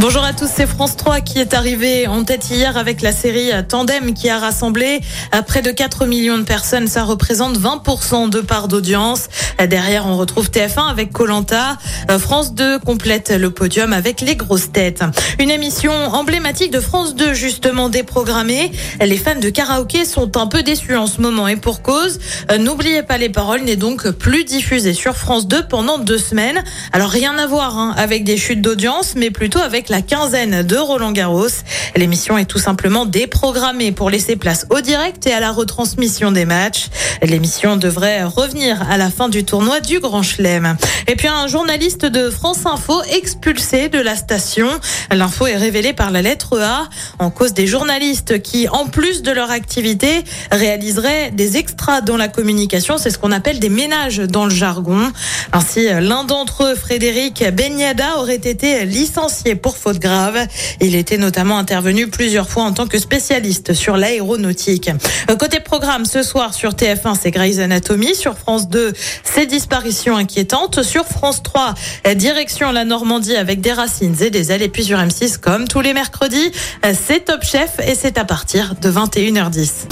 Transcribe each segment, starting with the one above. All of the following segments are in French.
Bonjour à tous, c'est France 3 qui est arrivé en tête hier avec la série Tandem qui a rassemblé à près de 4 millions de personnes. Ça représente 20% de part d'audience. Derrière, on retrouve TF1 avec Colanta. France 2 complète le podium avec les grosses têtes. Une émission emblématique de France 2 justement déprogrammée. Les fans de karaoké sont un peu déçus en ce moment et pour cause. N'oubliez pas les paroles n'est donc plus diffusée sur France 2 pendant deux semaines. Alors rien à voir hein, avec des chutes d'audience, mais plutôt avec la quinzaine de Roland Garros. L'émission est tout simplement déprogrammée pour laisser place au direct et à la retransmission des matchs. L'émission devrait revenir à la fin du tournoi du Grand Chelem. Et puis un journaliste de France Info expulsé de la station. L'info est révélée par la lettre A en cause des journalistes qui, en plus de leur activité, réaliseraient des extras dans la communication. C'est ce qu'on appelle des ménages dans le jargon. Ainsi, l'un d'entre eux, Frédéric Benyada, aurait été licencié pour faute grave. Il était notamment intervenu plusieurs fois en tant que spécialiste sur l'aéronautique. Côté programme, ce soir sur TF1, c'est Grey's Anatomy. Sur France 2, c'est Disparition inquiétante. Sur France 3, direction la Normandie avec des racines et des ailes. Et puis sur M6, comme tous les mercredis, c'est Top Chef et c'est à partir de 21h10.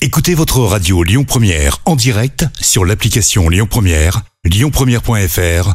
Écoutez votre radio Lyon Première en direct sur l'application Lyon Première, lyonpremière.fr